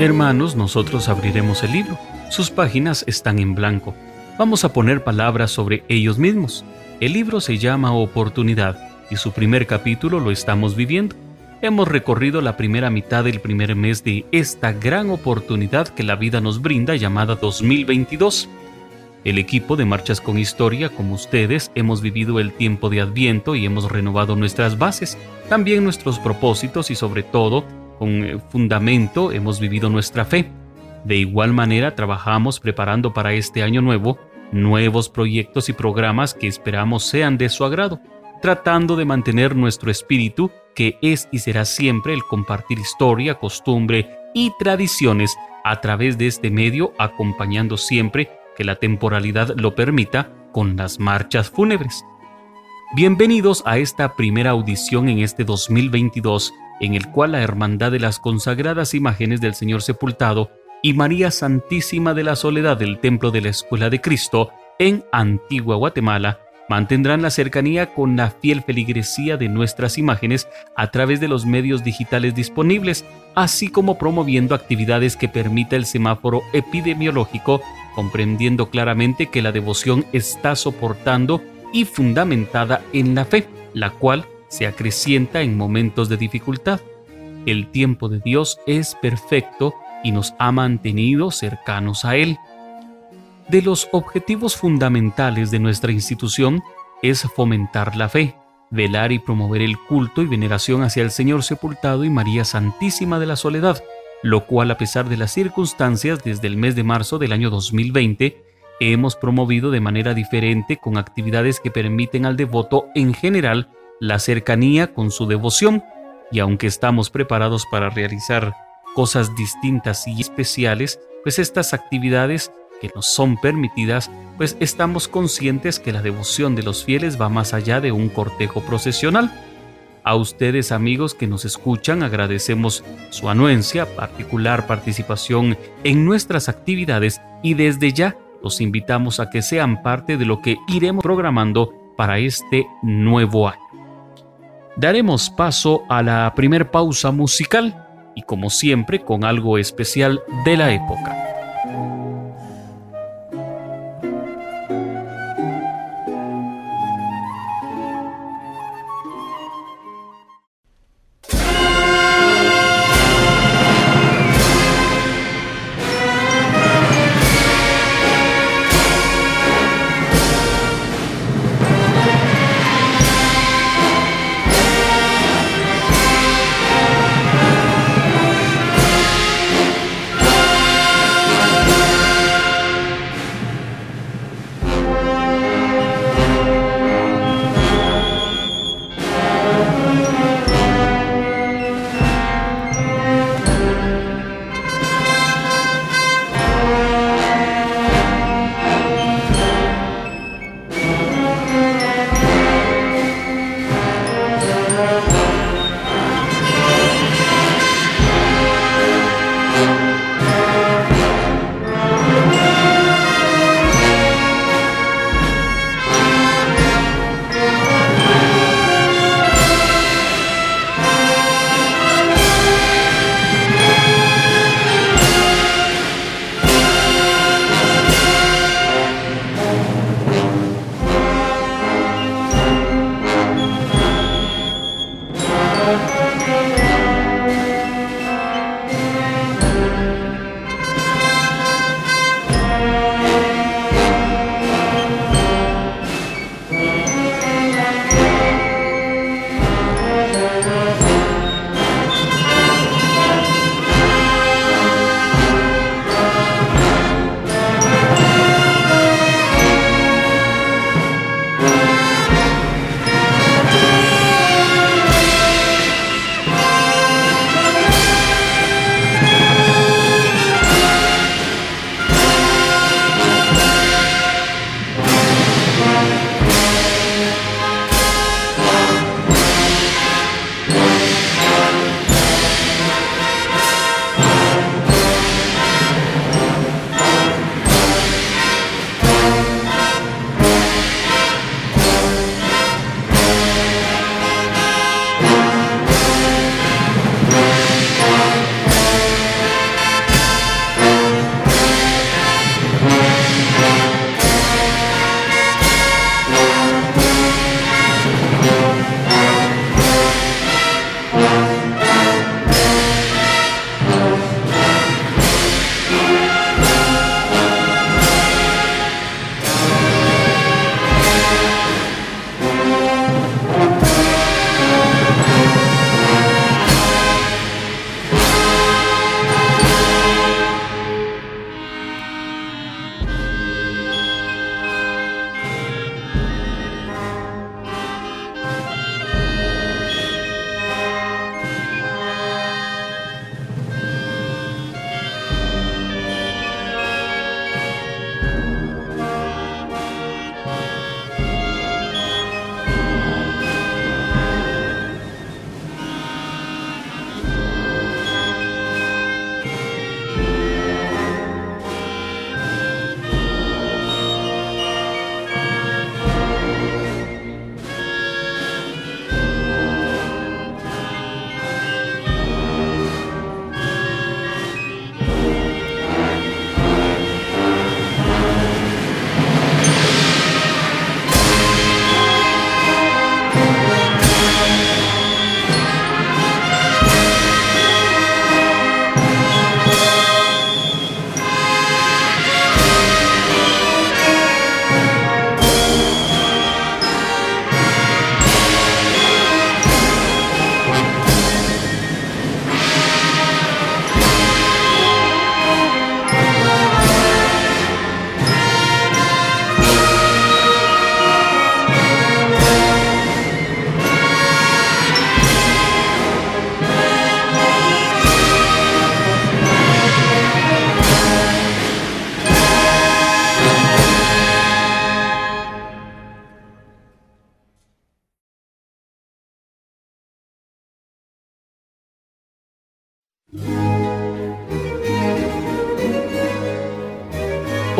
Hermanos, nosotros abriremos el libro. Sus páginas están en blanco. Vamos a poner palabras sobre ellos mismos. El libro se llama Oportunidad y su primer capítulo lo estamos viviendo. Hemos recorrido la primera mitad del primer mes de esta gran oportunidad que la vida nos brinda llamada 2022. El equipo de Marchas con Historia, como ustedes, hemos vivido el tiempo de Adviento y hemos renovado nuestras bases, también nuestros propósitos y sobre todo, con eh, fundamento, hemos vivido nuestra fe. De igual manera, trabajamos preparando para este año nuevo nuevos proyectos y programas que esperamos sean de su agrado, tratando de mantener nuestro espíritu, que es y será siempre el compartir historia, costumbre y tradiciones a través de este medio, acompañando siempre que la temporalidad lo permita con las marchas fúnebres. Bienvenidos a esta primera audición en este 2022, en el cual la Hermandad de las Consagradas Imágenes del Señor Sepultado y María Santísima de la Soledad del Templo de la Escuela de Cristo en Antigua Guatemala mantendrán la cercanía con la fiel feligresía de nuestras imágenes a través de los medios digitales disponibles, así como promoviendo actividades que permita el semáforo epidemiológico, comprendiendo claramente que la devoción está soportando y fundamentada en la fe, la cual se acrecienta en momentos de dificultad. El tiempo de Dios es perfecto y nos ha mantenido cercanos a Él. De los objetivos fundamentales de nuestra institución es fomentar la fe, velar y promover el culto y veneración hacia el Señor sepultado y María Santísima de la Soledad, lo cual a pesar de las circunstancias desde el mes de marzo del año 2020, hemos promovido de manera diferente con actividades que permiten al devoto en general la cercanía con su devoción, y aunque estamos preparados para realizar cosas distintas y especiales, pues estas actividades que nos son permitidas, pues estamos conscientes que la devoción de los fieles va más allá de un cortejo procesional. A ustedes amigos que nos escuchan agradecemos su anuencia, particular participación en nuestras actividades y desde ya los invitamos a que sean parte de lo que iremos programando para este nuevo año. Daremos paso a la primer pausa musical y como siempre con algo especial de la época.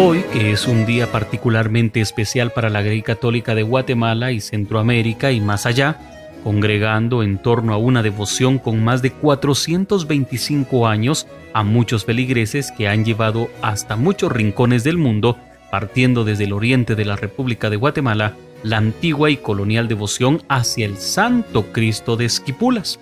Hoy, que es un día particularmente especial para la Grey Católica de Guatemala y Centroamérica y más allá, congregando en torno a una devoción con más de 425 años a muchos feligreses que han llevado hasta muchos rincones del mundo, partiendo desde el oriente de la República de Guatemala, la antigua y colonial devoción hacia el Santo Cristo de Esquipulas.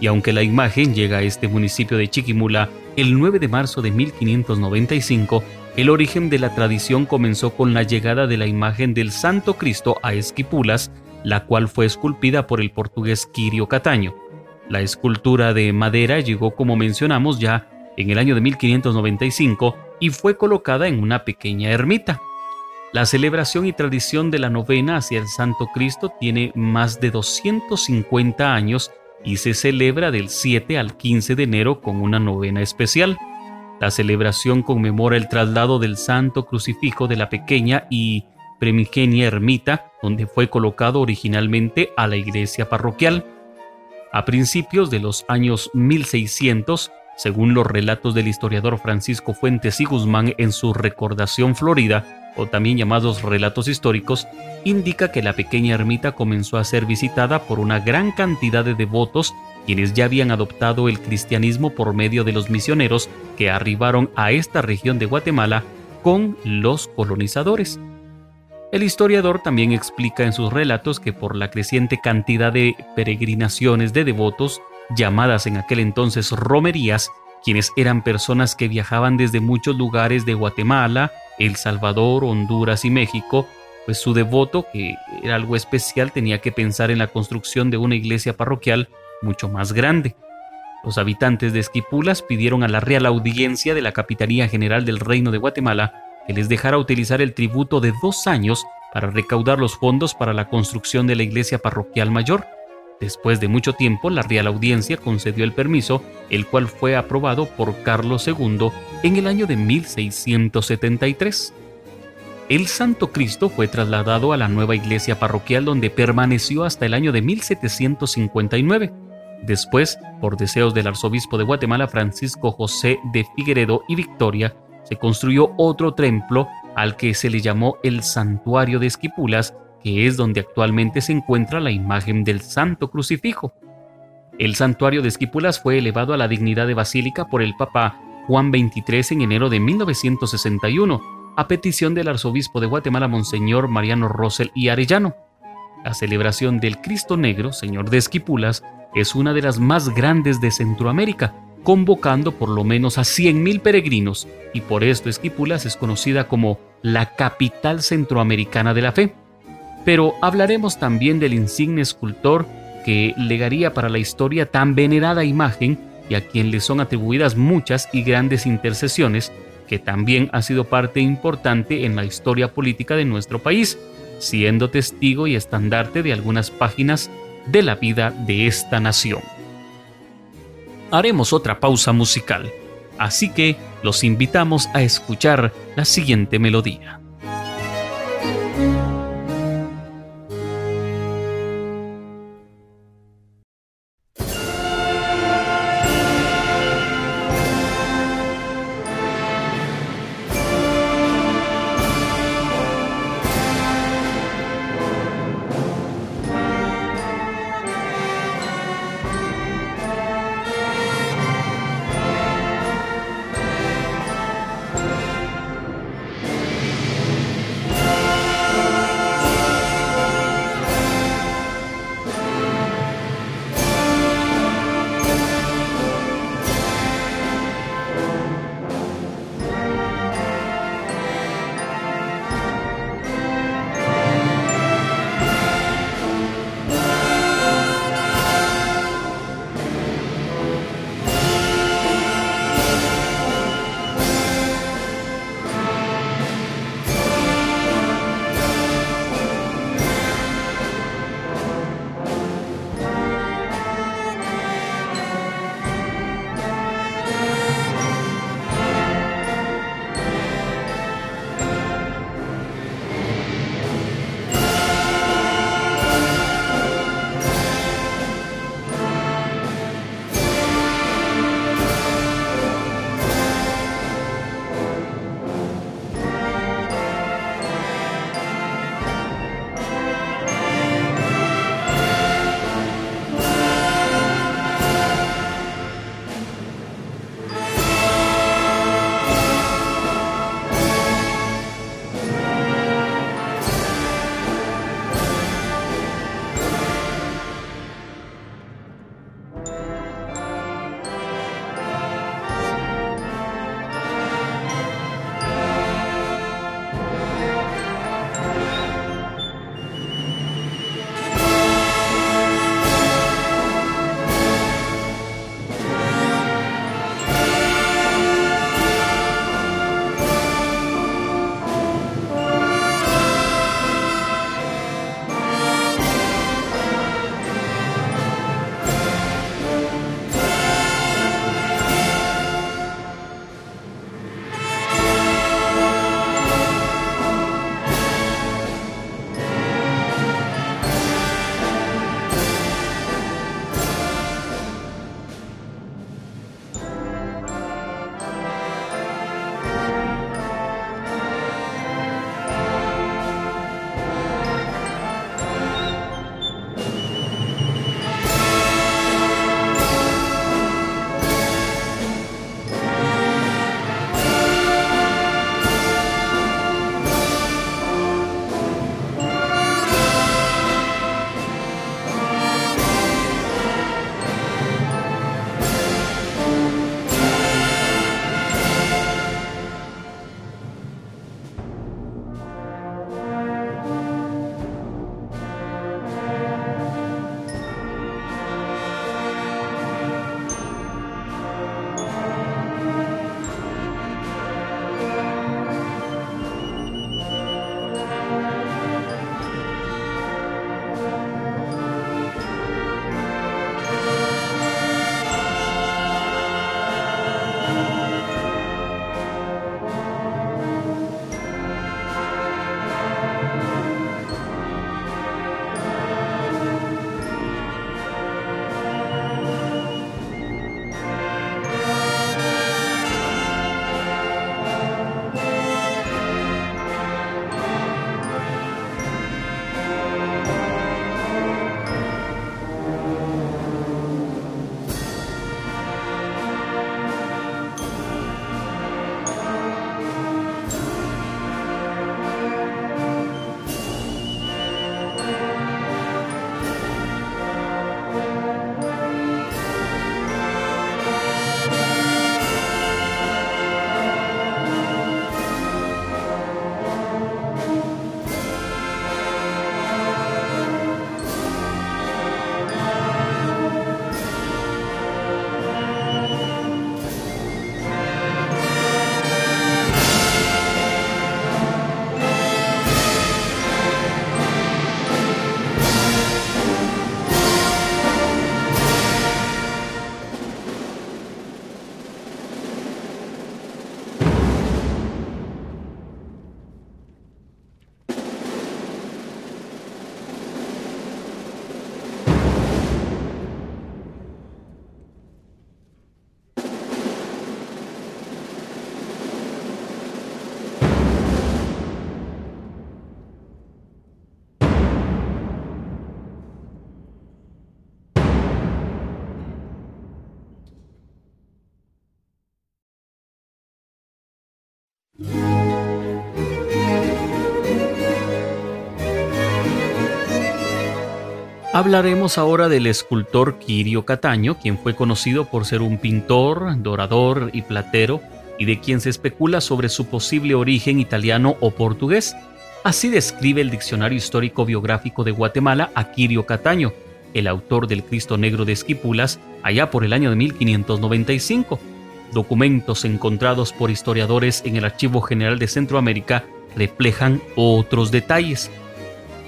Y aunque la imagen llega a este municipio de Chiquimula el 9 de marzo de 1595, el origen de la tradición comenzó con la llegada de la imagen del Santo Cristo a Esquipulas, la cual fue esculpida por el portugués Quirio Cataño. La escultura de madera llegó, como mencionamos ya, en el año de 1595 y fue colocada en una pequeña ermita. La celebración y tradición de la novena hacia el Santo Cristo tiene más de 250 años y se celebra del 7 al 15 de enero con una novena especial. La celebración conmemora el traslado del santo crucifijo de la pequeña y primigenia ermita donde fue colocado originalmente a la iglesia parroquial. A principios de los años 1600, según los relatos del historiador Francisco Fuentes y Guzmán en su Recordación Florida, o también llamados relatos históricos, indica que la pequeña ermita comenzó a ser visitada por una gran cantidad de devotos quienes ya habían adoptado el cristianismo por medio de los misioneros que arribaron a esta región de Guatemala con los colonizadores. El historiador también explica en sus relatos que por la creciente cantidad de peregrinaciones de devotos, llamadas en aquel entonces romerías, quienes eran personas que viajaban desde muchos lugares de Guatemala, El Salvador, Honduras y México, pues su devoto, que era algo especial, tenía que pensar en la construcción de una iglesia parroquial mucho más grande. Los habitantes de Esquipulas pidieron a la Real Audiencia de la Capitanía General del Reino de Guatemala que les dejara utilizar el tributo de dos años para recaudar los fondos para la construcción de la iglesia parroquial mayor. Después de mucho tiempo, la Real Audiencia concedió el permiso, el cual fue aprobado por Carlos II en el año de 1673. El Santo Cristo fue trasladado a la nueva iglesia parroquial donde permaneció hasta el año de 1759. Después, por deseos del arzobispo de Guatemala Francisco José de Figueredo y Victoria, se construyó otro templo al que se le llamó el Santuario de Esquipulas, que es donde actualmente se encuentra la imagen del Santo Crucifijo. El santuario de Esquipulas fue elevado a la dignidad de basílica por el Papa Juan XXIII en enero de 1961, a petición del arzobispo de Guatemala, Monseñor Mariano Rosel y Arellano. La celebración del Cristo Negro, Señor de Esquipulas, es una de las más grandes de Centroamérica, convocando por lo menos a 100.000 peregrinos, y por esto Esquipulas es conocida como la capital centroamericana de la fe. Pero hablaremos también del insigne escultor que legaría para la historia tan venerada imagen y a quien le son atribuidas muchas y grandes intercesiones, que también ha sido parte importante en la historia política de nuestro país, siendo testigo y estandarte de algunas páginas de la vida de esta nación haremos otra pausa musical, así que los invitamos a escuchar la siguiente melodía. Hablaremos ahora del escultor Quirio Cataño, quien fue conocido por ser un pintor, dorador y platero, y de quien se especula sobre su posible origen italiano o portugués. Así describe el Diccionario Histórico Biográfico de Guatemala a Quirio Cataño, el autor del Cristo Negro de Esquipulas, allá por el año de 1595. Documentos encontrados por historiadores en el Archivo General de Centroamérica reflejan otros detalles.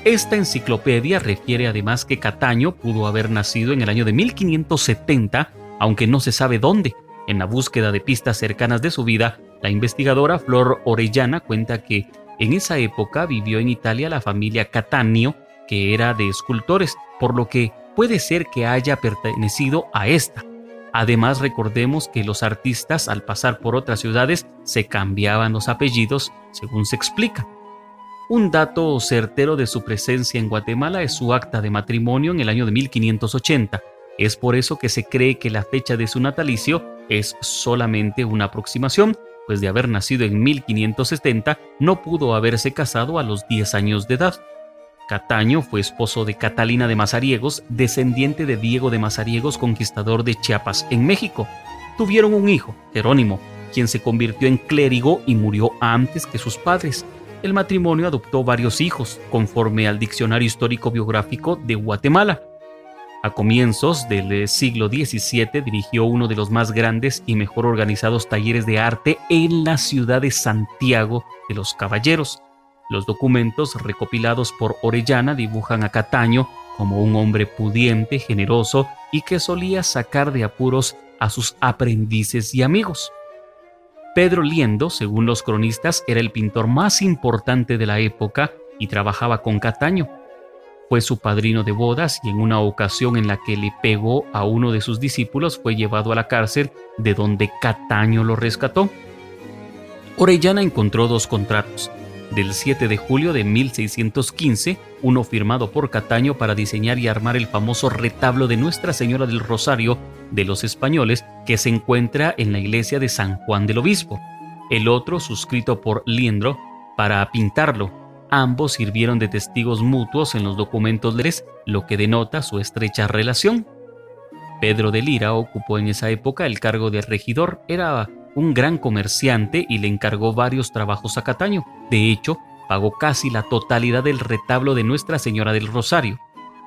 Esta enciclopedia refiere además que Cataño pudo haber nacido en el año de 1570, aunque no se sabe dónde. En la búsqueda de pistas cercanas de su vida, la investigadora Flor Orellana cuenta que en esa época vivió en Italia la familia Cattaneo, que era de escultores, por lo que puede ser que haya pertenecido a esta. Además, recordemos que los artistas al pasar por otras ciudades se cambiaban los apellidos, según se explica. Un dato certero de su presencia en Guatemala es su acta de matrimonio en el año de 1580. Es por eso que se cree que la fecha de su natalicio es solamente una aproximación, pues de haber nacido en 1570 no pudo haberse casado a los 10 años de edad. Cataño fue esposo de Catalina de Mazariegos, descendiente de Diego de Mazariegos, conquistador de Chiapas en México. Tuvieron un hijo, Jerónimo, quien se convirtió en clérigo y murió antes que sus padres el matrimonio adoptó varios hijos, conforme al Diccionario Histórico Biográfico de Guatemala. A comienzos del siglo XVII dirigió uno de los más grandes y mejor organizados talleres de arte en la ciudad de Santiago de los Caballeros. Los documentos recopilados por Orellana dibujan a Cataño como un hombre pudiente, generoso y que solía sacar de apuros a sus aprendices y amigos. Pedro Liendo, según los cronistas, era el pintor más importante de la época y trabajaba con Cataño. Fue su padrino de bodas y en una ocasión en la que le pegó a uno de sus discípulos fue llevado a la cárcel de donde Cataño lo rescató. Orellana encontró dos contratos, del 7 de julio de 1615, uno firmado por Cataño para diseñar y armar el famoso retablo de Nuestra Señora del Rosario de los españoles que se encuentra en la iglesia de San Juan del Obispo, el otro suscrito por Liendro para pintarlo. Ambos sirvieron de testigos mutuos en los documentos leres, lo que denota su estrecha relación. Pedro de Lira ocupó en esa época el cargo de regidor, era un gran comerciante y le encargó varios trabajos a Cataño. De hecho, pagó casi la totalidad del retablo de Nuestra Señora del Rosario.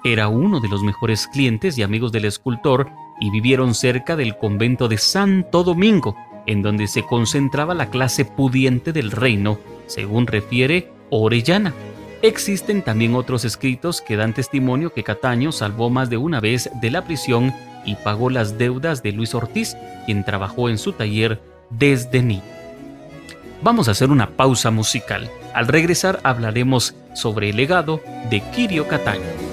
Era uno de los mejores clientes y amigos del escultor y vivieron cerca del convento de Santo Domingo, en donde se concentraba la clase pudiente del reino, según refiere Orellana. Existen también otros escritos que dan testimonio que Cataño salvó más de una vez de la prisión y pagó las deudas de Luis Ortiz, quien trabajó en su taller desde niño. Vamos a hacer una pausa musical. Al regresar hablaremos sobre el legado de Kirio Cataño.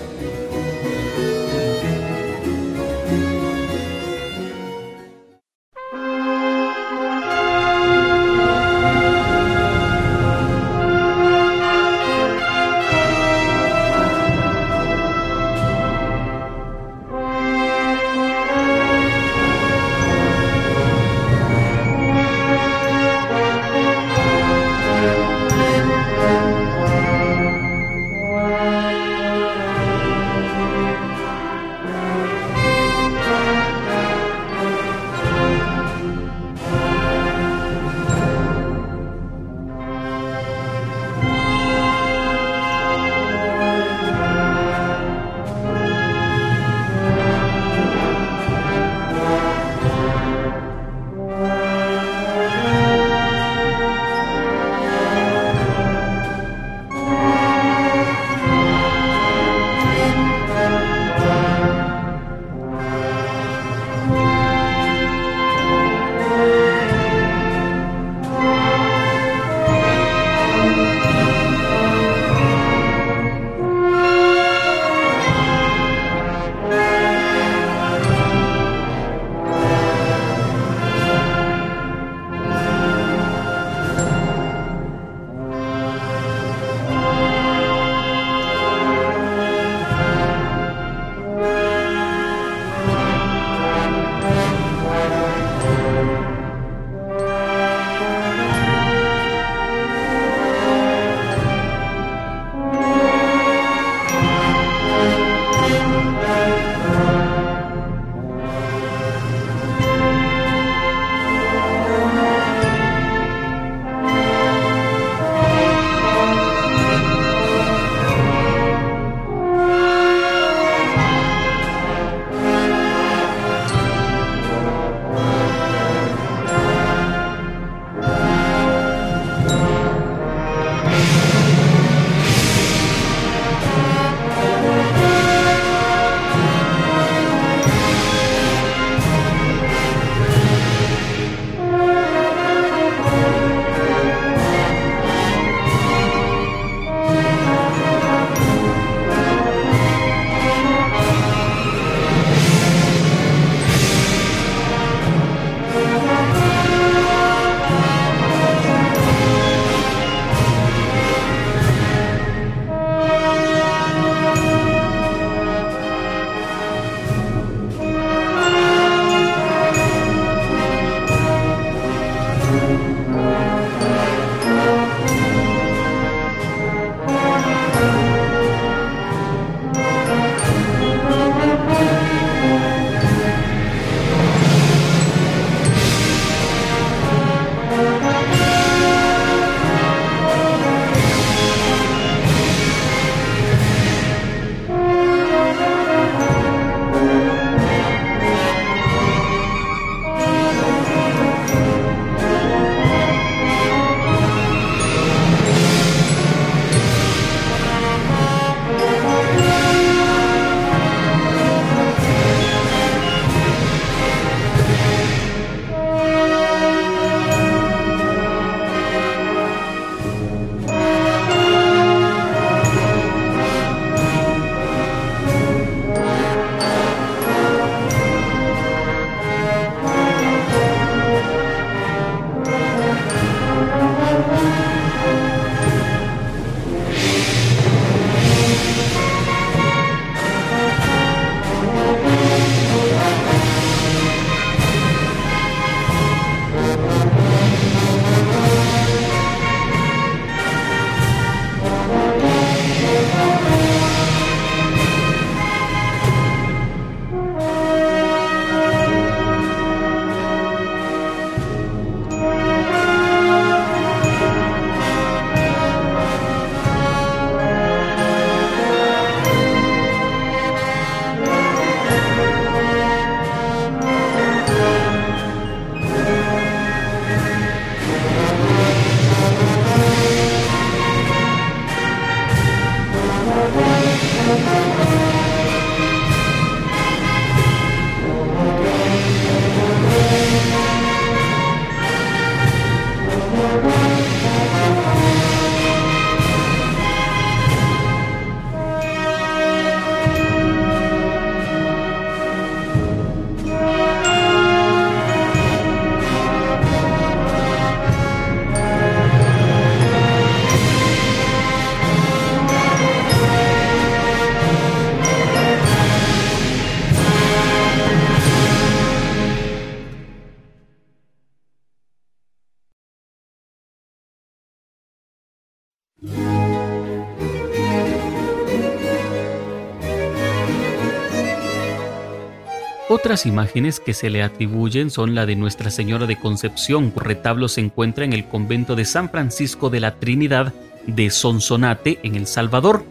Otras imágenes que se le atribuyen son la de Nuestra Señora de Concepción. retablo se encuentra en el convento de San Francisco de la Trinidad de Sonsonate, en El Salvador.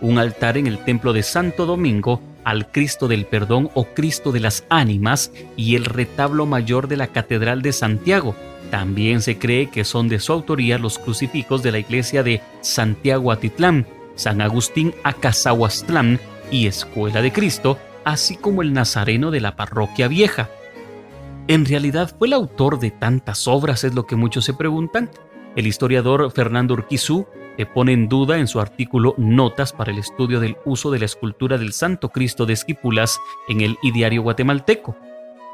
Un altar en el templo de Santo Domingo al Cristo del Perdón o Cristo de las Ánimas y el retablo mayor de la Catedral de Santiago. También se cree que son de su autoría los crucifijos de la iglesia de Santiago Atitlán, San Agustín Acazahuastlán y Escuela de Cristo, así como el nazareno de la parroquia vieja. ¿En realidad fue el autor de tantas obras? Es lo que muchos se preguntan. El historiador Fernando Urquizú le pone en duda en su artículo Notas para el estudio del uso de la escultura del Santo Cristo de Esquipulas en el Ideario Guatemalteco.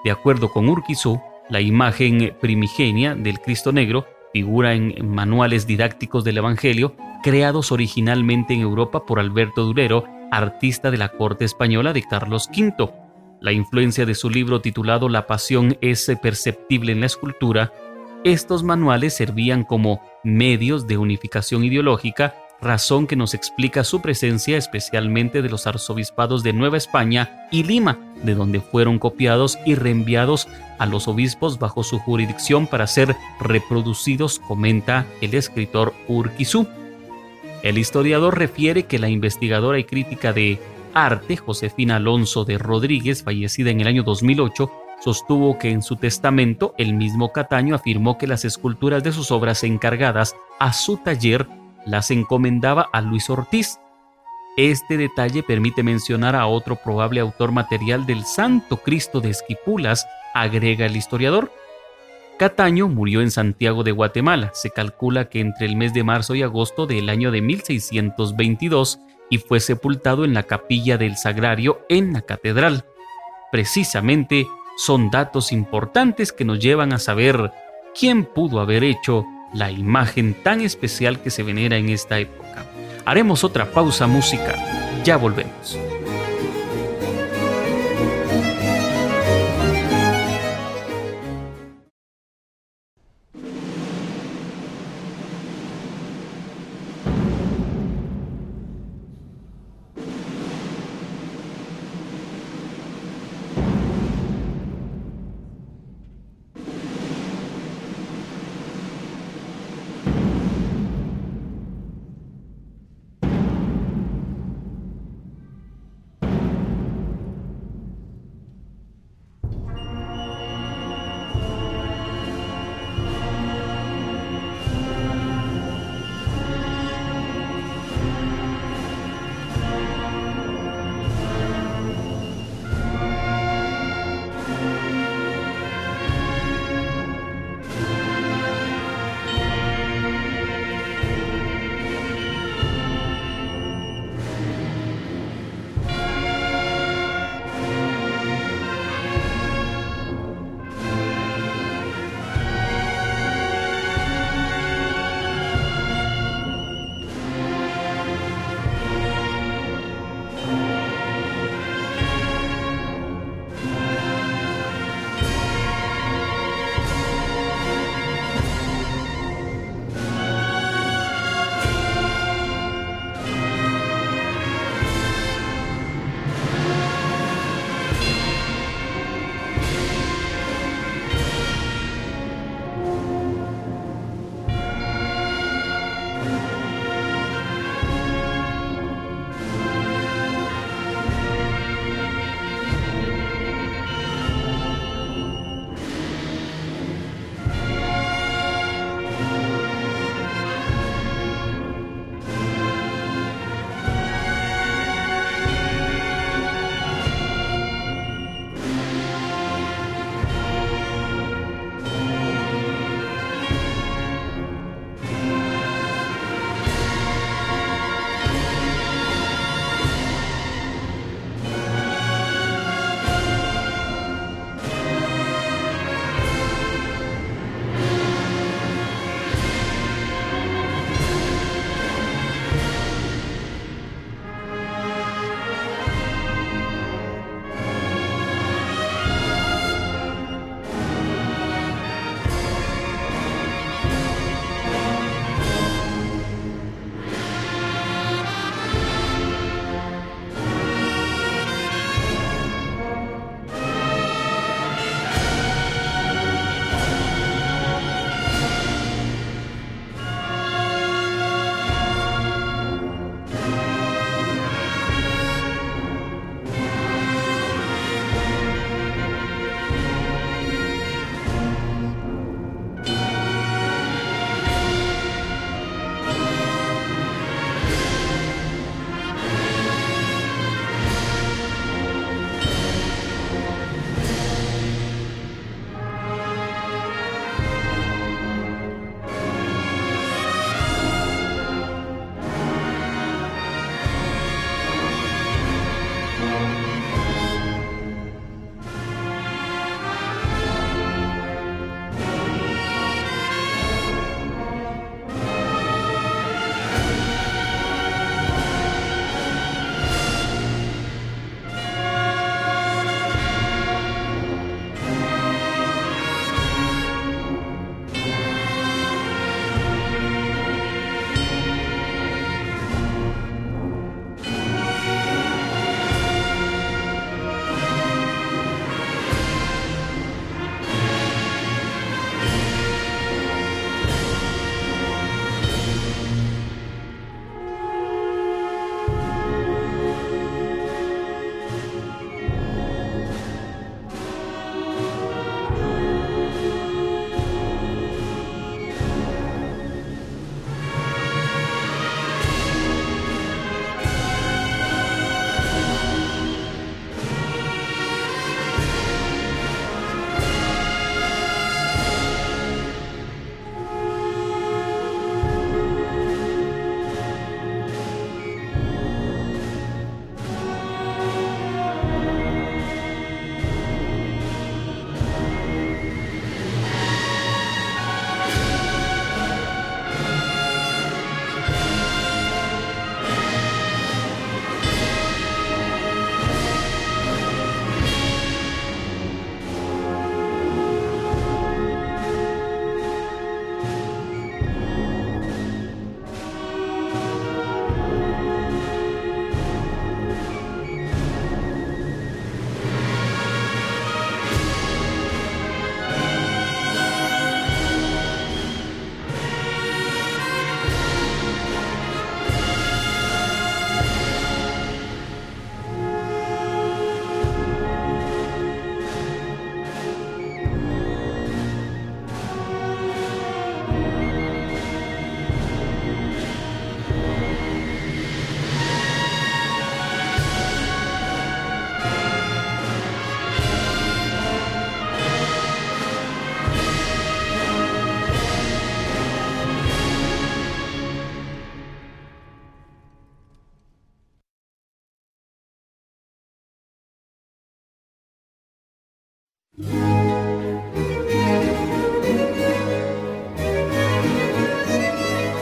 De acuerdo con Urquizú, la imagen primigenia del Cristo Negro figura en manuales didácticos del Evangelio creados originalmente en Europa por Alberto Durero artista de la corte española de Carlos V. La influencia de su libro titulado La Pasión es perceptible en la escultura. Estos manuales servían como medios de unificación ideológica, razón que nos explica su presencia especialmente de los arzobispados de Nueva España y Lima, de donde fueron copiados y reenviados a los obispos bajo su jurisdicción para ser reproducidos, comenta el escritor Urquizú. El historiador refiere que la investigadora y crítica de arte Josefina Alonso de Rodríguez, fallecida en el año 2008, sostuvo que en su testamento el mismo Cataño afirmó que las esculturas de sus obras encargadas a su taller las encomendaba a Luis Ortiz. Este detalle permite mencionar a otro probable autor material del Santo Cristo de Esquipulas, agrega el historiador, Cataño murió en Santiago de Guatemala. Se calcula que entre el mes de marzo y agosto del año de 1622 y fue sepultado en la capilla del Sagrario en la catedral. Precisamente son datos importantes que nos llevan a saber quién pudo haber hecho la imagen tan especial que se venera en esta época. Haremos otra pausa musical. Ya volvemos.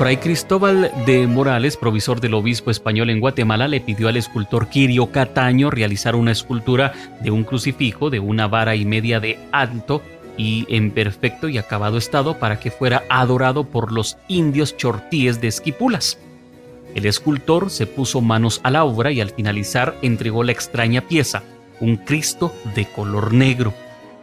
Fray Cristóbal de Morales, provisor del obispo español en Guatemala, le pidió al escultor Quirio Cataño realizar una escultura de un crucifijo de una vara y media de alto y en perfecto y acabado estado para que fuera adorado por los indios chortíes de Esquipulas. El escultor se puso manos a la obra y al finalizar entregó la extraña pieza, un Cristo de color negro,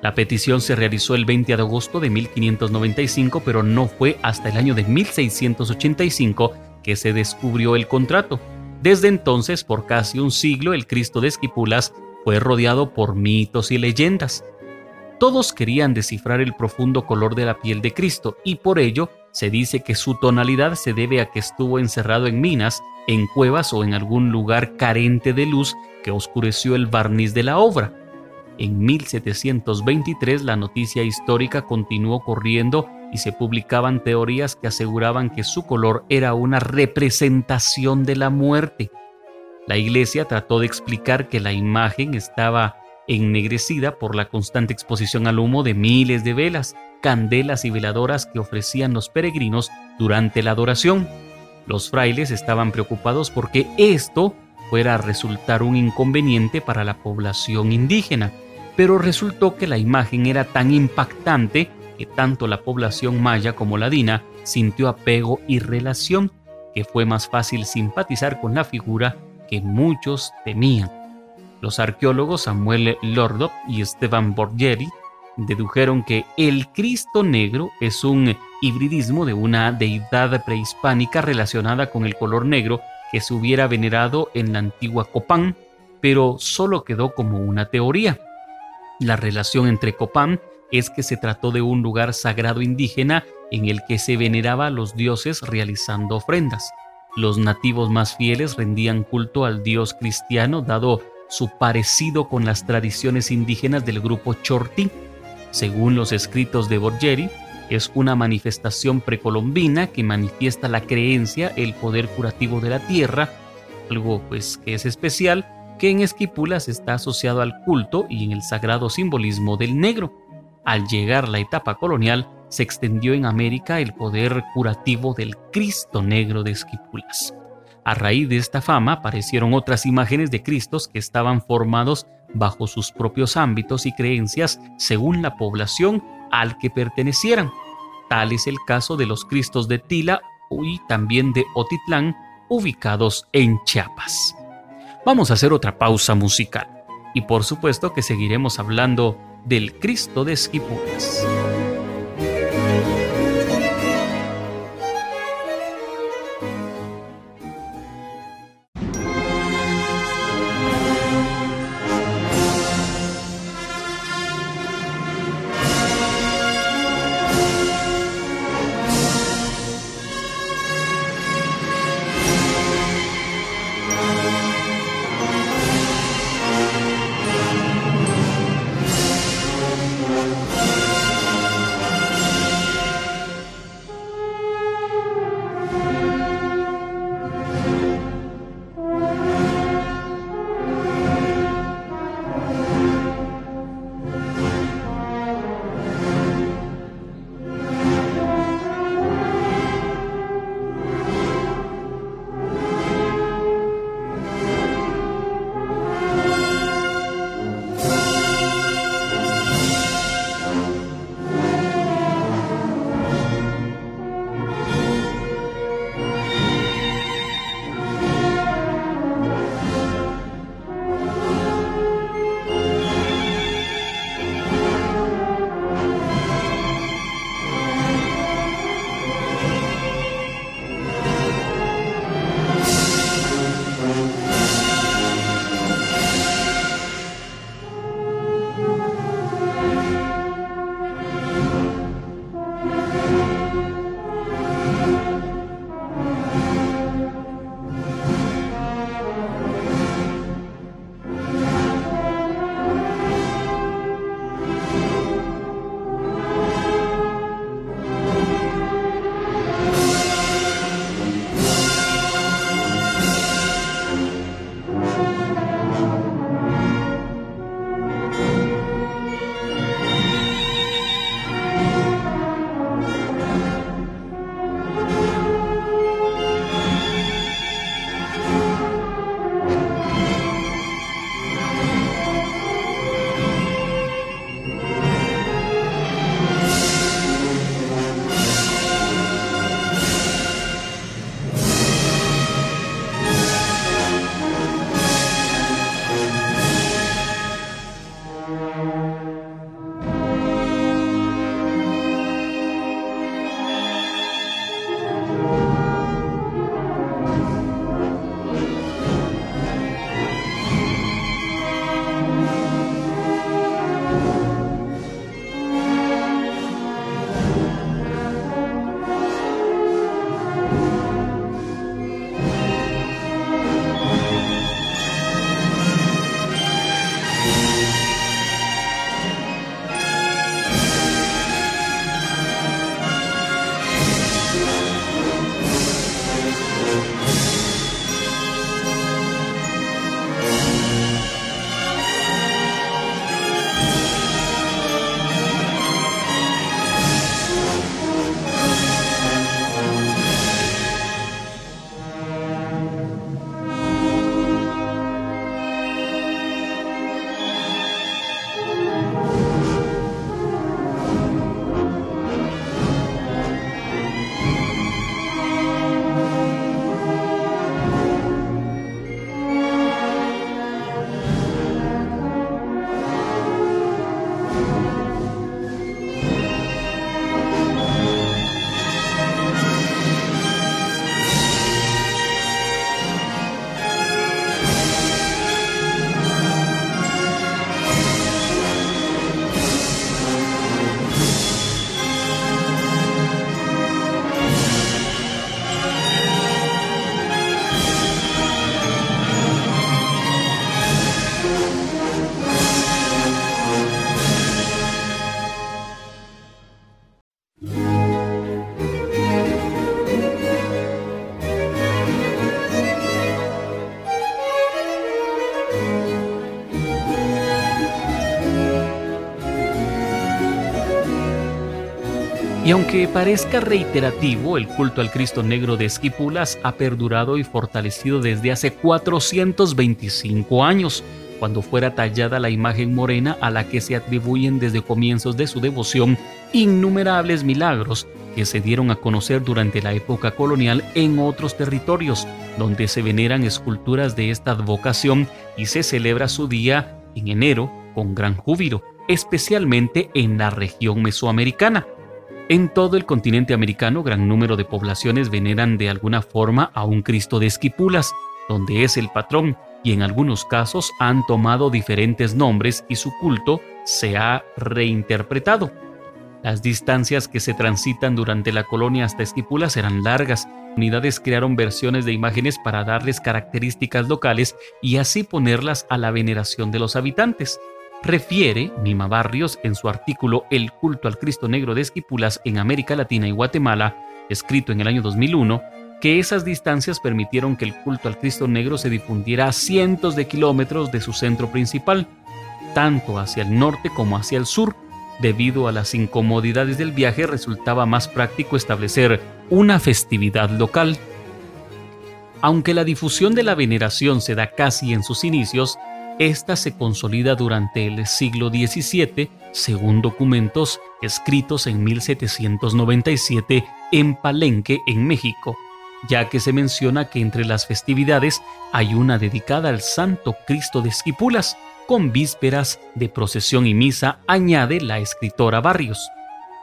la petición se realizó el 20 de agosto de 1595, pero no fue hasta el año de 1685 que se descubrió el contrato. Desde entonces, por casi un siglo, el Cristo de Esquipulas fue rodeado por mitos y leyendas. Todos querían descifrar el profundo color de la piel de Cristo y por ello se dice que su tonalidad se debe a que estuvo encerrado en minas, en cuevas o en algún lugar carente de luz que oscureció el barniz de la obra. En 1723 la noticia histórica continuó corriendo y se publicaban teorías que aseguraban que su color era una representación de la muerte. La iglesia trató de explicar que la imagen estaba ennegrecida por la constante exposición al humo de miles de velas, candelas y veladoras que ofrecían los peregrinos durante la adoración. Los frailes estaban preocupados porque esto fuera a resultar un inconveniente para la población indígena, pero resultó que la imagen era tan impactante que tanto la población maya como ladina sintió apego y relación, que fue más fácil simpatizar con la figura que muchos temían. Los arqueólogos Samuel Lordop y Esteban Borgeri dedujeron que el Cristo negro es un hibridismo de una deidad prehispánica relacionada con el color negro que se hubiera venerado en la antigua Copán, pero solo quedó como una teoría. La relación entre Copán es que se trató de un lugar sagrado indígena en el que se veneraba a los dioses realizando ofrendas. Los nativos más fieles rendían culto al dios cristiano dado su parecido con las tradiciones indígenas del grupo Chorti. Según los escritos de Borgeri, es una manifestación precolombina que manifiesta la creencia, el poder curativo de la tierra, algo pues que es especial que en Esquipulas está asociado al culto y en el sagrado simbolismo del negro. Al llegar la etapa colonial, se extendió en América el poder curativo del Cristo negro de Esquipulas. A raíz de esta fama aparecieron otras imágenes de Cristos que estaban formados bajo sus propios ámbitos y creencias según la población al que pertenecieran. Tal es el caso de los Cristos de Tila y también de Otitlán, ubicados en Chiapas. Vamos a hacer otra pausa musical y por supuesto que seguiremos hablando del Cristo de Esquipulas. Y aunque parezca reiterativo, el culto al Cristo Negro de Esquipulas ha perdurado y fortalecido desde hace 425 años, cuando fuera tallada la imagen morena a la que se atribuyen desde comienzos de su devoción innumerables milagros que se dieron a conocer durante la época colonial en otros territorios, donde se veneran esculturas de esta advocación y se celebra su día en enero con gran júbilo, especialmente en la región mesoamericana. En todo el continente americano, gran número de poblaciones veneran de alguna forma a un Cristo de Esquipulas, donde es el patrón, y en algunos casos han tomado diferentes nombres y su culto se ha reinterpretado. Las distancias que se transitan durante la colonia hasta Esquipulas eran largas. Unidades crearon versiones de imágenes para darles características locales y así ponerlas a la veneración de los habitantes. Refiere Mima Barrios en su artículo El culto al Cristo Negro de Esquipulas en América Latina y Guatemala, escrito en el año 2001, que esas distancias permitieron que el culto al Cristo Negro se difundiera a cientos de kilómetros de su centro principal, tanto hacia el norte como hacia el sur. Debido a las incomodidades del viaje resultaba más práctico establecer una festividad local. Aunque la difusión de la veneración se da casi en sus inicios, esta se consolida durante el siglo XVII, según documentos escritos en 1797 en Palenque, en México, ya que se menciona que entre las festividades hay una dedicada al Santo Cristo de Esquipulas, con vísperas de procesión y misa, añade la escritora Barrios.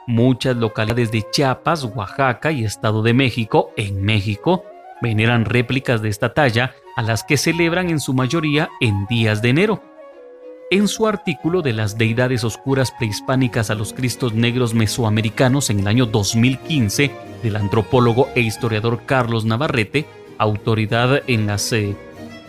Muchas localidades de Chiapas, Oaxaca y Estado de México, en México, veneran réplicas de esta talla a las que celebran en su mayoría en días de enero. En su artículo de las deidades oscuras prehispánicas a los Cristos negros mesoamericanos en el año 2015 del antropólogo e historiador Carlos Navarrete, autoridad en las eh,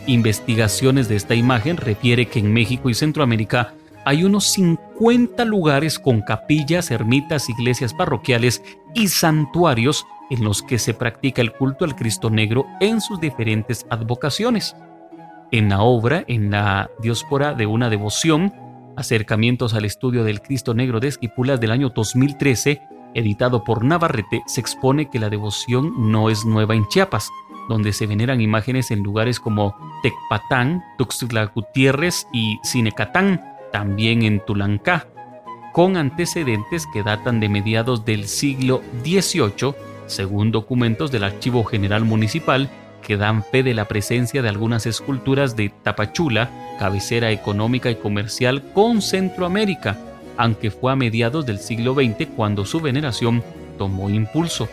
investigaciones de esta imagen, refiere que en México y Centroamérica hay unos 50 lugares con capillas, ermitas, iglesias parroquiales y santuarios en los que se practica el culto al Cristo Negro en sus diferentes advocaciones. En la obra, en la diáspora de una devoción, acercamientos al estudio del Cristo Negro de Esquipulas del año 2013, editado por Navarrete, se expone que la devoción no es nueva en Chiapas, donde se veneran imágenes en lugares como Tecpatán, Tuxtla Gutiérrez y Cinecatán, también en Tulancá, con antecedentes que datan de mediados del siglo XVIII según documentos del Archivo General Municipal que dan fe de la presencia de algunas esculturas de Tapachula, cabecera económica y comercial con Centroamérica, aunque fue a mediados del siglo XX cuando su veneración tomó impulso.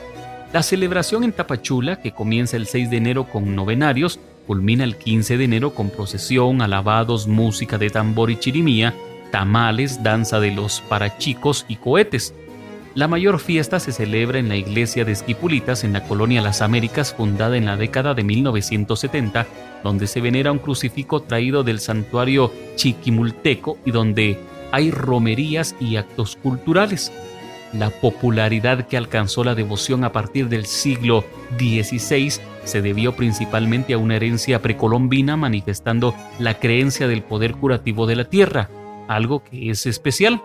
La celebración en Tapachula, que comienza el 6 de enero con novenarios, culmina el 15 de enero con procesión, alabados, música de tambor y chirimía, tamales, danza de los parachicos y cohetes. La mayor fiesta se celebra en la iglesia de Esquipulitas en la colonia Las Américas, fundada en la década de 1970, donde se venera un crucifijo traído del santuario chiquimulteco y donde hay romerías y actos culturales. La popularidad que alcanzó la devoción a partir del siglo XVI se debió principalmente a una herencia precolombina manifestando la creencia del poder curativo de la tierra, algo que es especial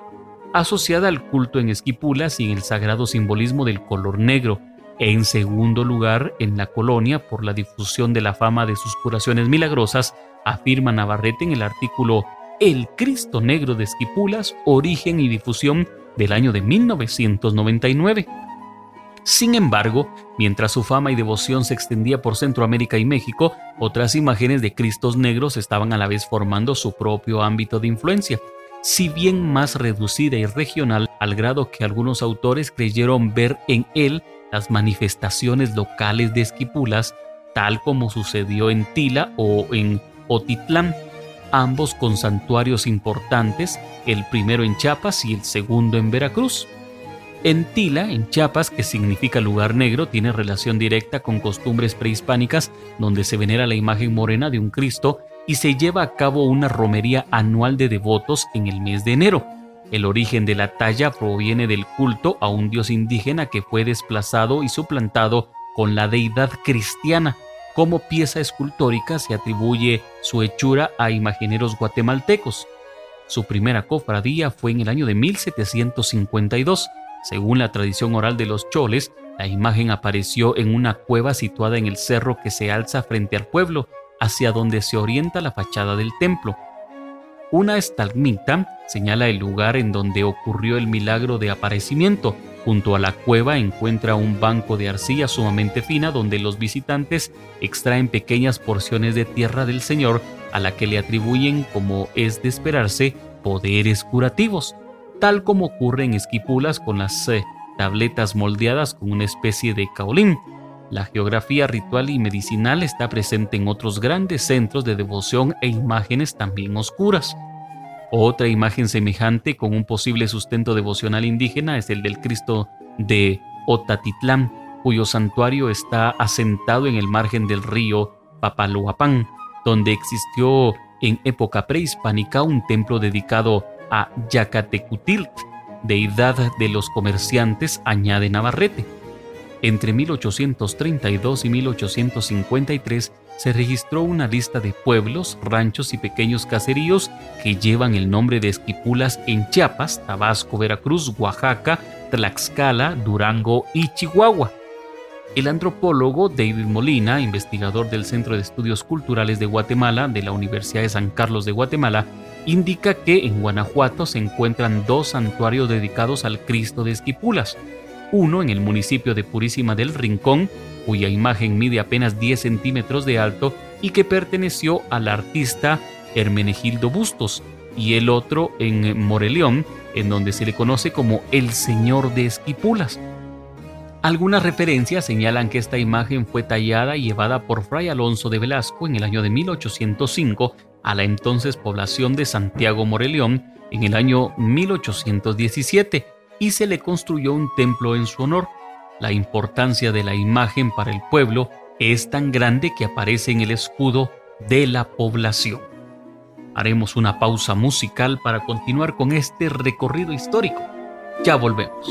asociada al culto en Esquipulas y en el sagrado simbolismo del color negro, en segundo lugar en la colonia por la difusión de la fama de sus curaciones milagrosas, afirma Navarrete en el artículo El Cristo Negro de Esquipulas, origen y difusión del año de 1999. Sin embargo, mientras su fama y devoción se extendía por Centroamérica y México, otras imágenes de Cristos negros estaban a la vez formando su propio ámbito de influencia si bien más reducida y regional, al grado que algunos autores creyeron ver en él las manifestaciones locales de Esquipulas, tal como sucedió en Tila o en Otitlán, ambos con santuarios importantes, el primero en Chiapas y el segundo en Veracruz. En Tila, en Chiapas, que significa lugar negro, tiene relación directa con costumbres prehispánicas donde se venera la imagen morena de un Cristo y se lleva a cabo una romería anual de devotos en el mes de enero. El origen de la talla proviene del culto a un dios indígena que fue desplazado y suplantado con la deidad cristiana. Como pieza escultórica se atribuye su hechura a imagineros guatemaltecos. Su primera cofradía fue en el año de 1752, Según la tradición oral de los choles, la imagen apareció en una cueva situada en el cerro que se alza frente al pueblo, hacia donde se orienta la fachada del templo. Una estalmita señala el lugar en donde ocurrió el milagro de aparecimiento. Junto a la cueva encuentra un banco de arcilla sumamente fina donde los visitantes extraen pequeñas porciones de tierra del Señor a la que le atribuyen, como es de esperarse, poderes curativos, tal como ocurre en Esquipulas con las eh, tabletas moldeadas con una especie de caolín. La geografía ritual y medicinal está presente en otros grandes centros de devoción e imágenes también oscuras. Otra imagen semejante con un posible sustento devocional indígena es el del Cristo de Otatitlán, cuyo santuario está asentado en el margen del río Papaloapan, donde existió en época prehispánica un templo dedicado a Yacatecutilt, deidad de los comerciantes, añade Navarrete. Entre 1832 y 1853 se registró una lista de pueblos, ranchos y pequeños caseríos que llevan el nombre de Esquipulas en Chiapas, Tabasco, Veracruz, Oaxaca, Tlaxcala, Durango y Chihuahua. El antropólogo David Molina, investigador del Centro de Estudios Culturales de Guatemala de la Universidad de San Carlos de Guatemala, indica que en Guanajuato se encuentran dos santuarios dedicados al Cristo de Esquipulas, uno en el municipio de Purísima del Rincón, cuya imagen mide apenas 10 centímetros de alto y que perteneció al artista Hermenegildo Bustos, y el otro en Moreleón, en donde se le conoce como el Señor de Esquipulas. Algunas referencias señalan que esta imagen fue tallada y llevada por Fray Alonso de Velasco en el año de 1805 a la entonces población de Santiago Moreleón en el año 1817 y se le construyó un templo en su honor. La importancia de la imagen para el pueblo es tan grande que aparece en el escudo de la población. Haremos una pausa musical para continuar con este recorrido histórico. Ya volvemos.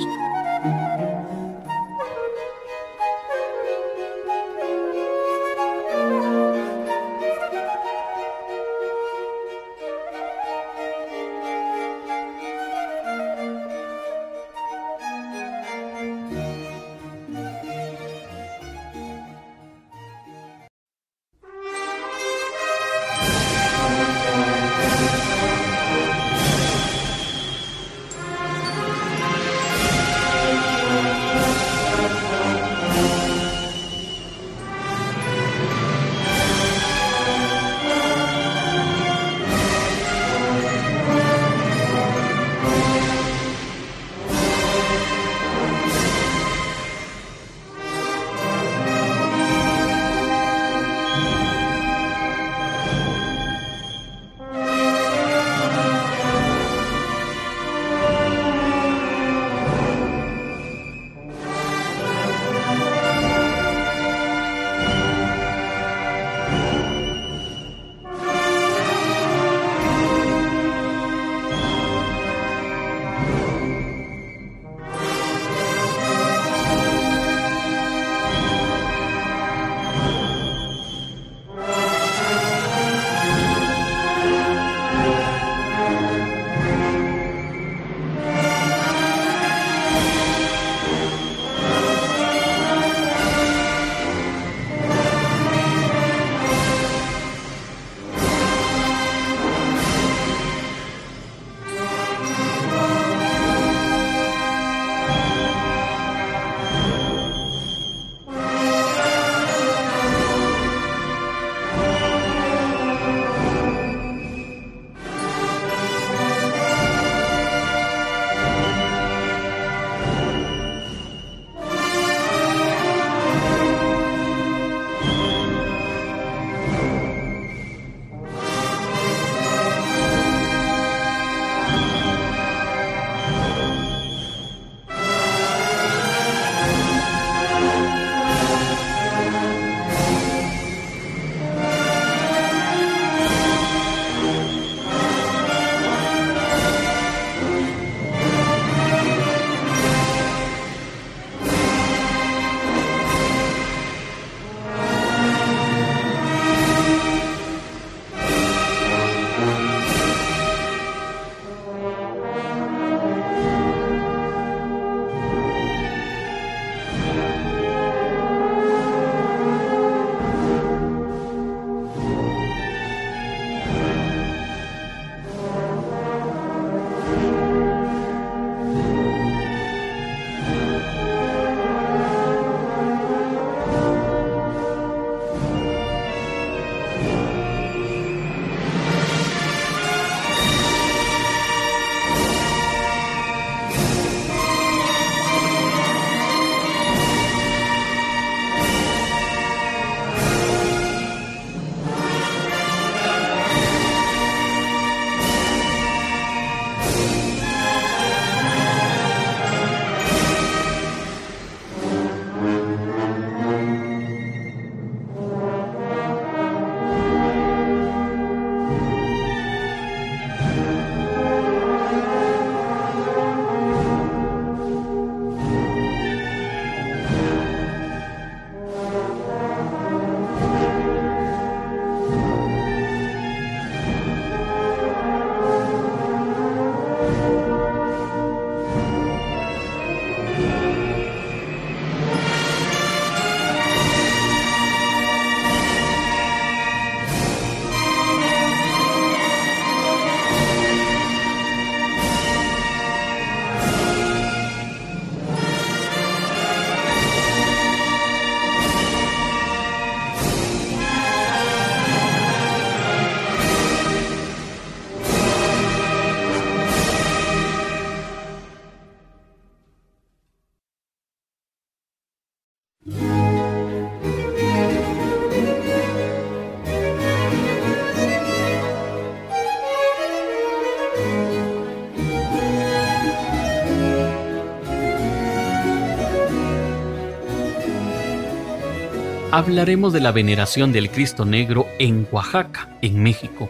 Hablaremos de la veneración del Cristo Negro en Oaxaca, en México.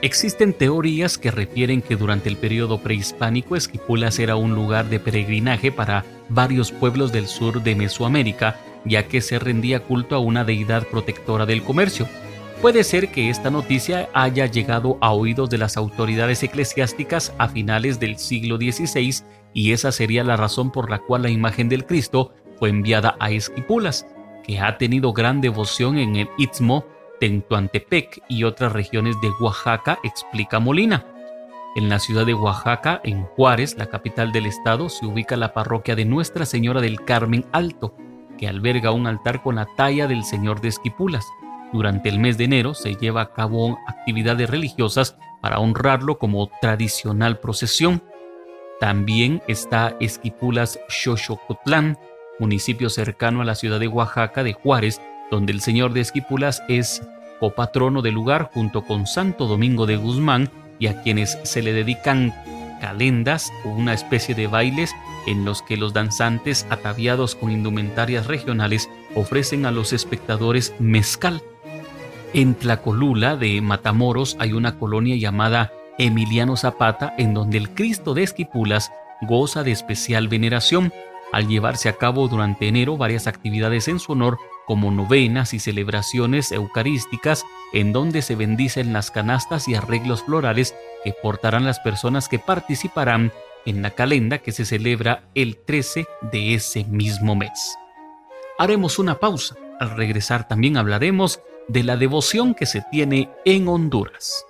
Existen teorías que refieren que durante el periodo prehispánico Esquipulas era un lugar de peregrinaje para varios pueblos del sur de Mesoamérica, ya que se rendía culto a una deidad protectora del comercio. Puede ser que esta noticia haya llegado a oídos de las autoridades eclesiásticas a finales del siglo XVI y esa sería la razón por la cual la imagen del Cristo fue enviada a Esquipulas, que ha tenido gran devoción en el Istmo Tentuantepec y otras regiones de Oaxaca, explica Molina. En la ciudad de Oaxaca, en Juárez, la capital del estado, se ubica la parroquia de Nuestra Señora del Carmen Alto, que alberga un altar con la talla del Señor de Esquipulas. Durante el mes de enero se lleva a cabo actividades religiosas para honrarlo como tradicional procesión. También está Esquipulas Xochocotlán, municipio cercano a la ciudad de Oaxaca de Juárez, donde el señor de Esquipulas es copatrono del lugar junto con Santo Domingo de Guzmán y a quienes se le dedican calendas o una especie de bailes en los que los danzantes ataviados con indumentarias regionales ofrecen a los espectadores mezcal. En Tlacolula de Matamoros hay una colonia llamada Emiliano Zapata en donde el Cristo de Esquipulas goza de especial veneración al llevarse a cabo durante enero varias actividades en su honor como novenas y celebraciones eucarísticas en donde se bendicen las canastas y arreglos florales que portarán las personas que participarán en la calenda que se celebra el 13 de ese mismo mes. Haremos una pausa. Al regresar también hablaremos de la devoción que se tiene en Honduras.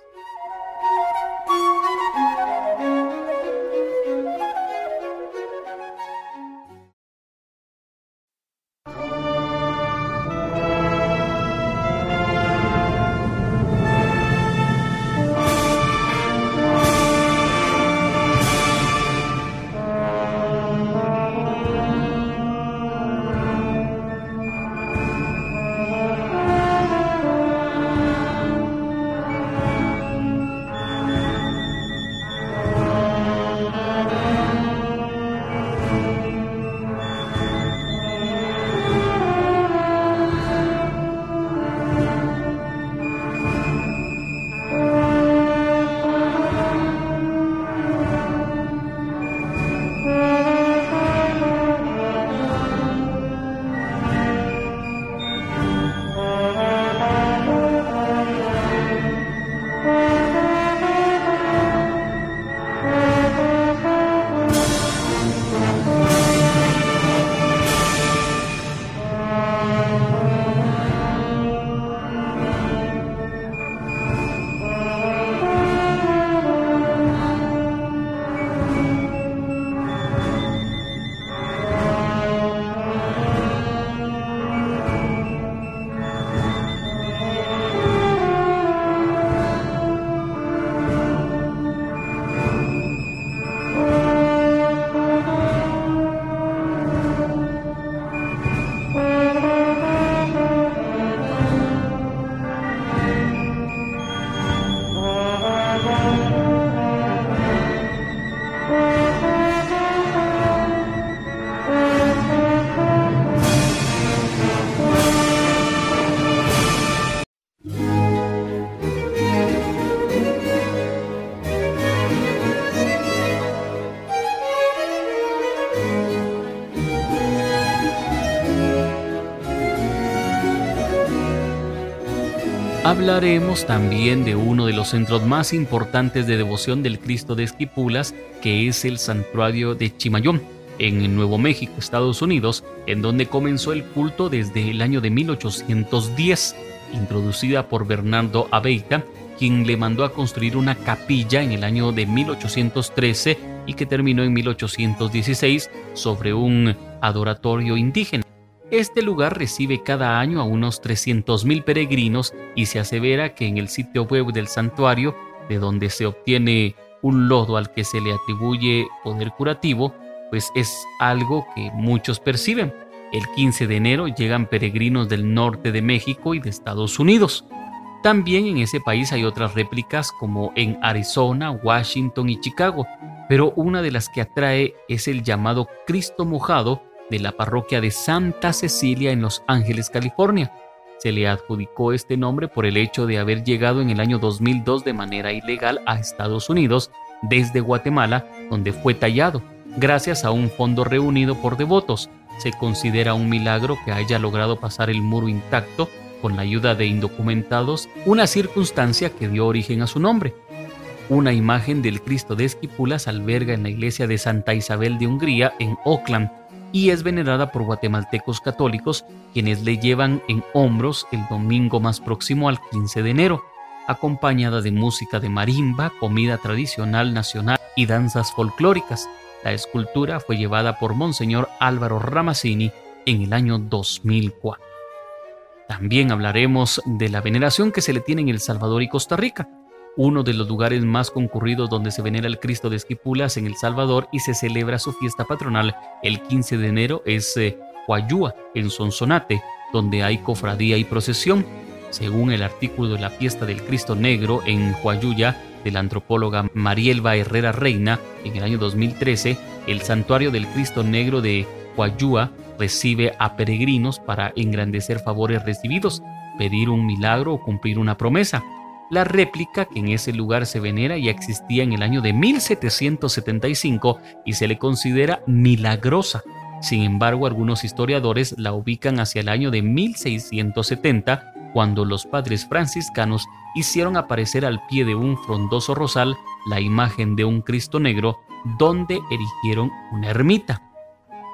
Hablaremos también de uno de los centros más importantes de devoción del Cristo de Esquipulas, que es el santuario de Chimayón, en Nuevo México, Estados Unidos, en donde comenzó el culto desde el año de 1810, introducida por Bernardo Abeita, quien le mandó a construir una capilla en el año de 1813 y que terminó en 1816 sobre un adoratorio indígena. Este lugar recibe cada año a unos 300.000 peregrinos y se asevera que en el sitio web del santuario, de donde se obtiene un lodo al que se le atribuye poder curativo, pues es algo que muchos perciben. El 15 de enero llegan peregrinos del norte de México y de Estados Unidos. También en ese país hay otras réplicas como en Arizona, Washington y Chicago, pero una de las que atrae es el llamado Cristo mojado de la parroquia de Santa Cecilia en Los Ángeles, California. Se le adjudicó este nombre por el hecho de haber llegado en el año 2002 de manera ilegal a Estados Unidos desde Guatemala, donde fue tallado, gracias a un fondo reunido por devotos. Se considera un milagro que haya logrado pasar el muro intacto con la ayuda de indocumentados, una circunstancia que dio origen a su nombre. Una imagen del Cristo de Esquipulas alberga en la iglesia de Santa Isabel de Hungría en Oakland y es venerada por guatemaltecos católicos quienes le llevan en hombros el domingo más próximo al 15 de enero, acompañada de música de marimba, comida tradicional nacional y danzas folclóricas. La escultura fue llevada por Monseñor Álvaro Ramazzini en el año 2004. También hablaremos de la veneración que se le tiene en El Salvador y Costa Rica, uno de los lugares más concurridos donde se venera el Cristo de Esquipulas en El Salvador y se celebra su fiesta patronal el 15 de enero es eh, en Sonsonate, donde hay cofradía y procesión. Según el artículo de la fiesta del Cristo Negro en Huayuya de la antropóloga Marielba Herrera Reina en el año 2013, el santuario del Cristo Negro de Huayúa recibe a peregrinos para engrandecer favores recibidos, pedir un milagro o cumplir una promesa. La réplica que en ese lugar se venera ya existía en el año de 1775 y se le considera milagrosa. Sin embargo, algunos historiadores la ubican hacia el año de 1670, cuando los padres franciscanos hicieron aparecer al pie de un frondoso rosal la imagen de un Cristo negro, donde erigieron una ermita.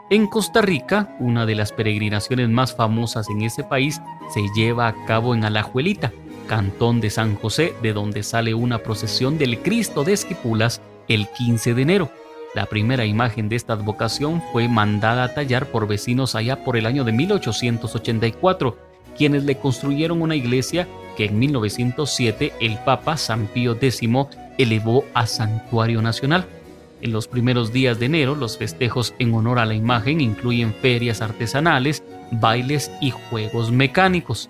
En Costa Rica, una de las peregrinaciones más famosas en ese país se lleva a cabo en Alajuelita, cantón de San José, de donde sale una procesión del Cristo de Esquipulas el 15 de enero. La primera imagen de esta advocación fue mandada a tallar por vecinos allá por el año de 1884, quienes le construyeron una iglesia que en 1907 el Papa San Pío X elevó a santuario nacional. En los primeros días de enero, los festejos en honor a la imagen incluyen ferias artesanales, bailes y juegos mecánicos.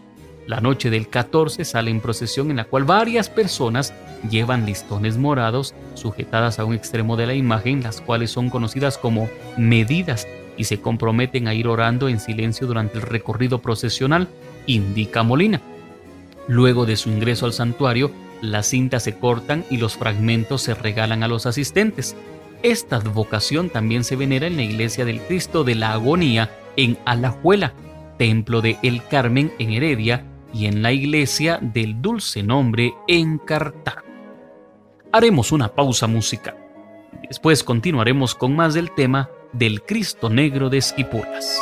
La noche del 14 sale en procesión en la cual varias personas llevan listones morados sujetadas a un extremo de la imagen, las cuales son conocidas como medidas y se comprometen a ir orando en silencio durante el recorrido procesional, indica Molina. Luego de su ingreso al santuario, las cintas se cortan y los fragmentos se regalan a los asistentes. Esta advocación también se venera en la iglesia del Cristo de la Agonía en Alajuela, templo de El Carmen en Heredia y en la iglesia del Dulce Nombre en Cartago. Haremos una pausa musical. Después continuaremos con más del tema del Cristo Negro de Esquipulas.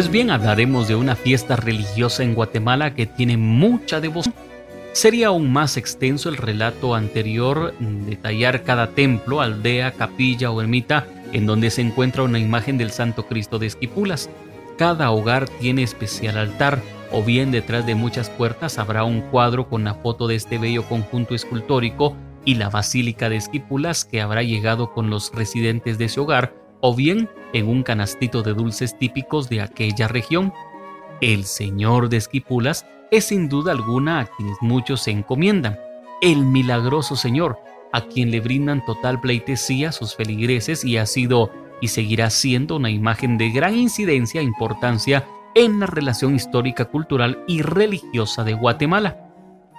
Pues bien, hablaremos de una fiesta religiosa en Guatemala que tiene mucha devoción. Sería aún más extenso el relato anterior, detallar cada templo, aldea, capilla o ermita en donde se encuentra una imagen del Santo Cristo de Esquipulas. Cada hogar tiene especial altar, o bien detrás de muchas puertas habrá un cuadro con la foto de este bello conjunto escultórico y la Basílica de Esquipulas que habrá llegado con los residentes de ese hogar, o bien en un canastito de dulces típicos de aquella región. El Señor de Esquipulas es sin duda alguna a quienes muchos se encomiendan, el milagroso Señor, a quien le brindan total pleitesía sus feligreses y ha sido y seguirá siendo una imagen de gran incidencia e importancia en la relación histórica, cultural y religiosa de Guatemala.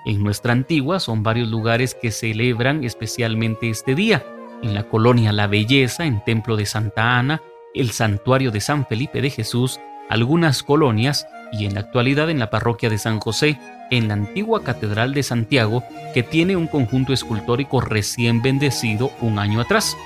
En nuestra antigua son varios lugares que celebran especialmente este día. En la colonia La Belleza, en Templo de Santa Ana, el Santuario de San Felipe de Jesús, algunas colonias y en la actualidad en la parroquia de San José, en la antigua Catedral de Santiago, que tiene un conjunto escultórico recién bendecido un año atrás.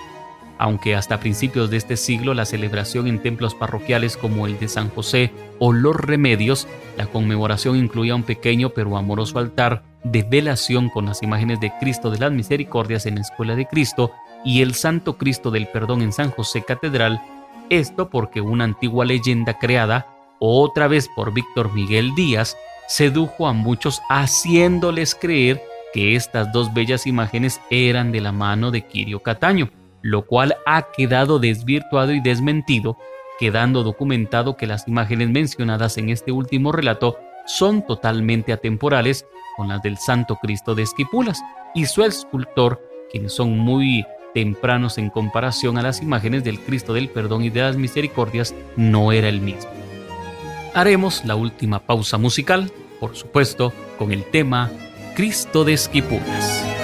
Aunque hasta principios de este siglo la celebración en templos parroquiales como el de San José o Los Remedios, la conmemoración incluía un pequeño pero amoroso altar de velación con las imágenes de Cristo de las Misericordias en la Escuela de Cristo y el Santo Cristo del Perdón en San José Catedral, esto porque una antigua leyenda creada, otra vez por Víctor Miguel Díaz, sedujo a muchos haciéndoles creer que estas dos bellas imágenes eran de la mano de Quirio Cataño lo cual ha quedado desvirtuado y desmentido, quedando documentado que las imágenes mencionadas en este último relato son totalmente atemporales con las del Santo Cristo de Esquipulas y su escultor, quienes son muy tempranos en comparación a las imágenes del Cristo del Perdón y de las Misericordias, no era el mismo. Haremos la última pausa musical, por supuesto, con el tema Cristo de Esquipulas.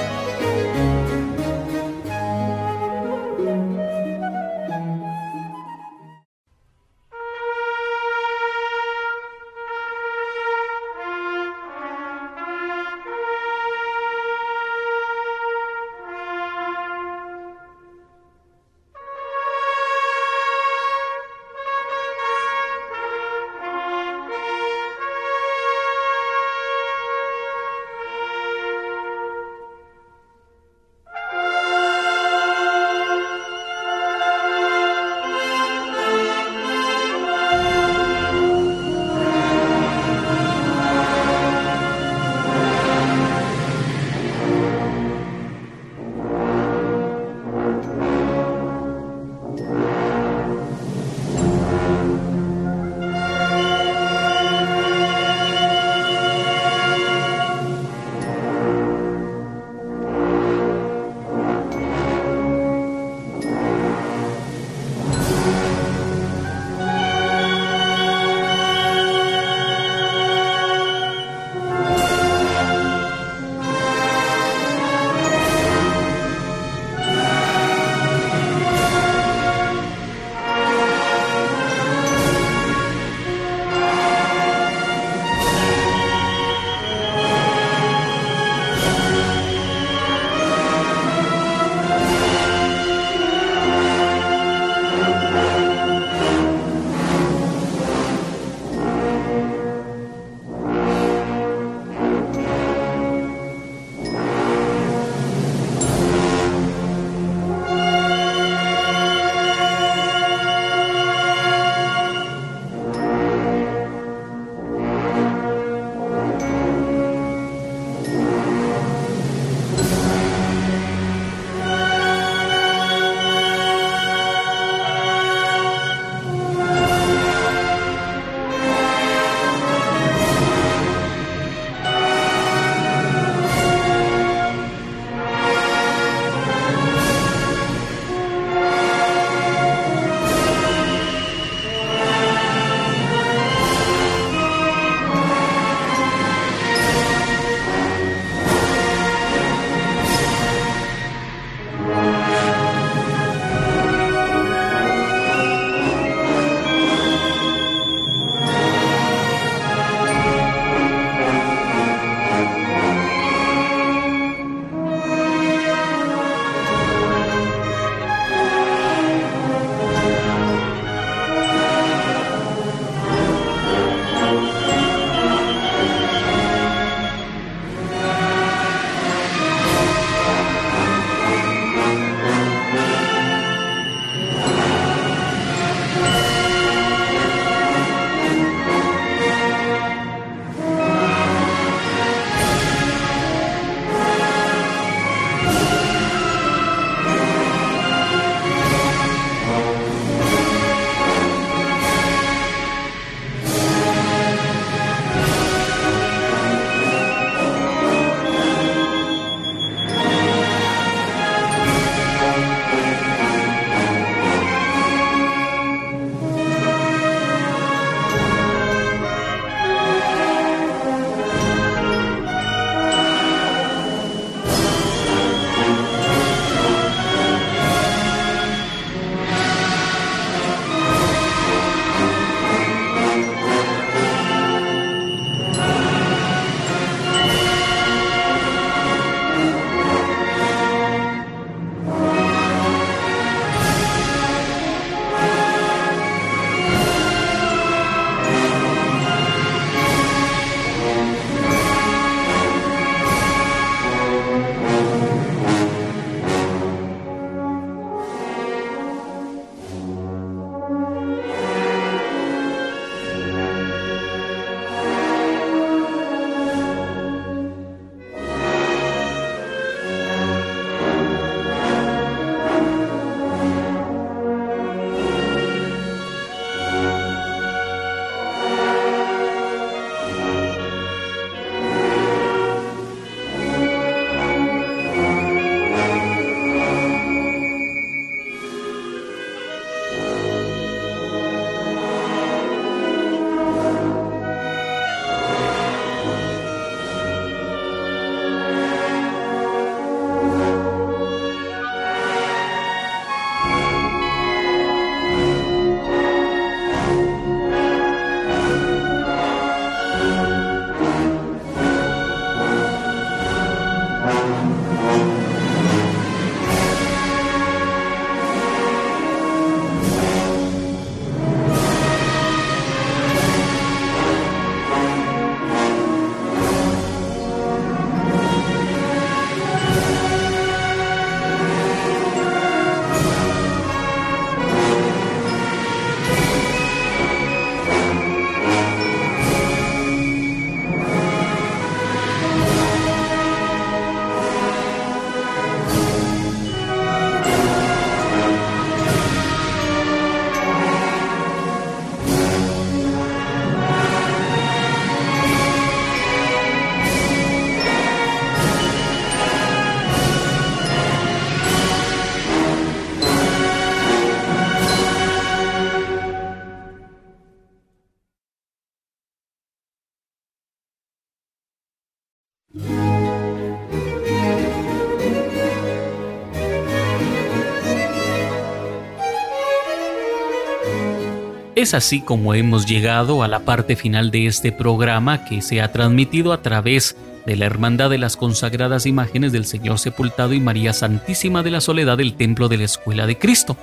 Es así como hemos llegado a la parte final de este programa que se ha transmitido a través de la Hermandad de las Consagradas Imágenes del Señor Sepultado y María Santísima de la Soledad del Templo de la Escuela de Cristo.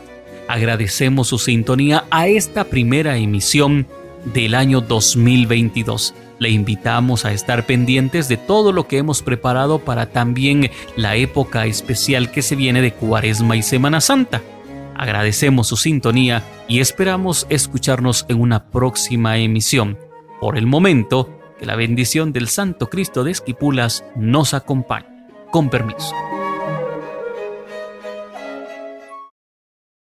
Agradecemos su sintonía a esta primera emisión del año 2022. Le invitamos a estar pendientes de todo lo que hemos preparado para también la época especial que se viene de Cuaresma y Semana Santa. Agradecemos su sintonía y esperamos escucharnos en una próxima emisión. Por el momento, que la bendición del Santo Cristo de Esquipulas nos acompañe. Con permiso.